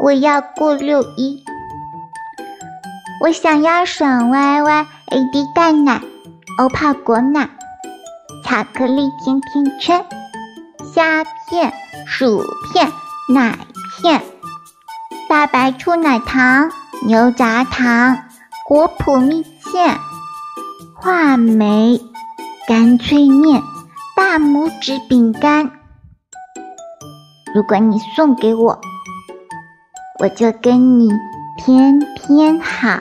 我要过六一。我想要爽歪歪 AD 蛋奶、欧泡果奶、巧克力甜甜圈、虾片、薯片、奶片、大白兔奶糖、牛轧糖、果脯蜜饯、话梅、干脆面、大拇指饼干。如果你送给我，我就跟你天天好。